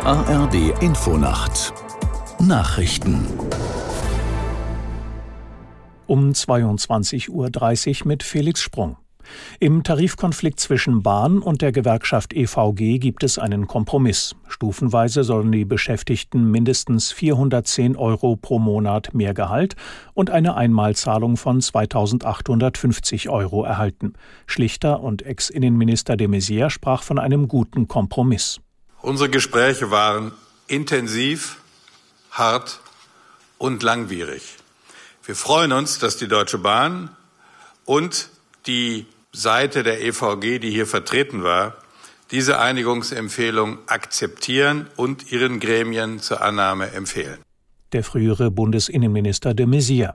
ARD Infonacht Nachrichten um 22.30 Uhr mit Felix Sprung. Im Tarifkonflikt zwischen Bahn und der Gewerkschaft EVG gibt es einen Kompromiss. Stufenweise sollen die Beschäftigten mindestens 410 Euro pro Monat mehr Gehalt und eine Einmalzahlung von 2850 Euro erhalten. Schlichter und Ex-Innenminister de Maizière sprach von einem guten Kompromiss. Unsere Gespräche waren intensiv, hart und langwierig. Wir freuen uns, dass die Deutsche Bahn und die Seite der EVG, die hier vertreten war, diese Einigungsempfehlung akzeptieren und ihren Gremien zur Annahme empfehlen. Der frühere Bundesinnenminister de Maizière.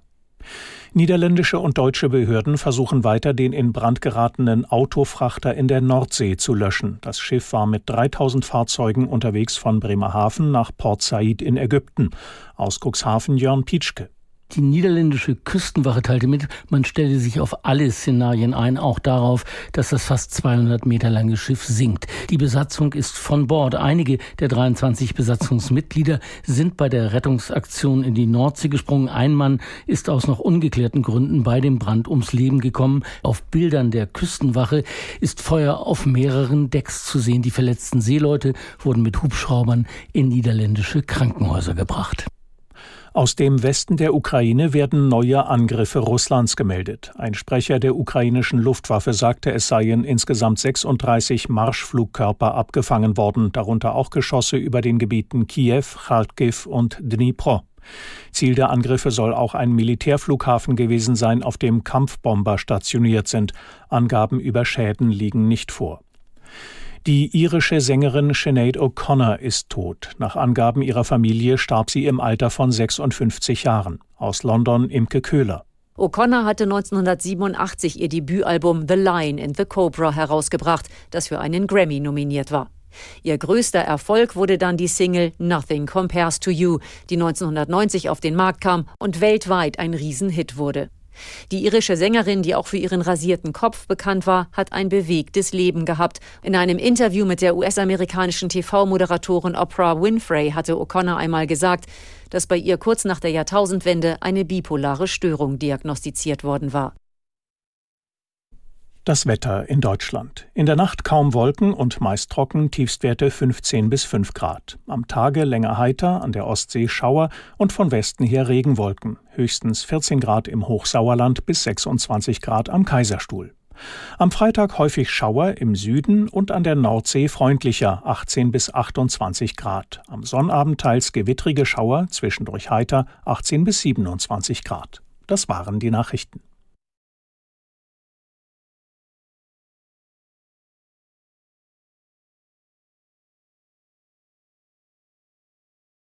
Niederländische und deutsche Behörden versuchen weiter, den in Brand geratenen Autofrachter in der Nordsee zu löschen. Das Schiff war mit 3000 Fahrzeugen unterwegs von Bremerhaven nach Port Said in Ägypten. Aus Cuxhaven Jörn Pietschke. Die niederländische Küstenwache teilte mit, man stelle sich auf alle Szenarien ein, auch darauf, dass das fast 200 Meter lange Schiff sinkt. Die Besatzung ist von Bord. Einige der 23 Besatzungsmitglieder sind bei der Rettungsaktion in die Nordsee gesprungen. Ein Mann ist aus noch ungeklärten Gründen bei dem Brand ums Leben gekommen. Auf Bildern der Küstenwache ist Feuer auf mehreren Decks zu sehen. Die verletzten Seeleute wurden mit Hubschraubern in niederländische Krankenhäuser gebracht. Aus dem Westen der Ukraine werden neue Angriffe Russlands gemeldet. Ein Sprecher der ukrainischen Luftwaffe sagte, es seien insgesamt 36 Marschflugkörper abgefangen worden, darunter auch Geschosse über den Gebieten Kiew, Kharkiv und Dnipro. Ziel der Angriffe soll auch ein Militärflughafen gewesen sein, auf dem Kampfbomber stationiert sind. Angaben über Schäden liegen nicht vor. Die irische Sängerin Sinead O'Connor ist tot. Nach Angaben ihrer Familie starb sie im Alter von 56 Jahren. Aus London Imke Köhler. O'Connor hatte 1987 ihr Debütalbum The Lion in the Cobra herausgebracht, das für einen Grammy nominiert war. Ihr größter Erfolg wurde dann die Single Nothing Compares to You, die 1990 auf den Markt kam und weltweit ein Riesenhit wurde. Die irische Sängerin, die auch für ihren rasierten Kopf bekannt war, hat ein bewegtes Leben gehabt. In einem Interview mit der US-amerikanischen TV-Moderatorin Oprah Winfrey hatte O'Connor einmal gesagt, dass bei ihr kurz nach der Jahrtausendwende eine bipolare Störung diagnostiziert worden war. Das Wetter in Deutschland. In der Nacht kaum Wolken und meist trocken, Tiefstwerte 15 bis 5 Grad. Am Tage länger heiter, an der Ostsee Schauer und von Westen her Regenwolken. Höchstens 14 Grad im Hochsauerland bis 26 Grad am Kaiserstuhl. Am Freitag häufig Schauer im Süden und an der Nordsee freundlicher 18 bis 28 Grad. Am Sonnabend teils gewittrige Schauer, zwischendurch heiter 18 bis 27 Grad. Das waren die Nachrichten.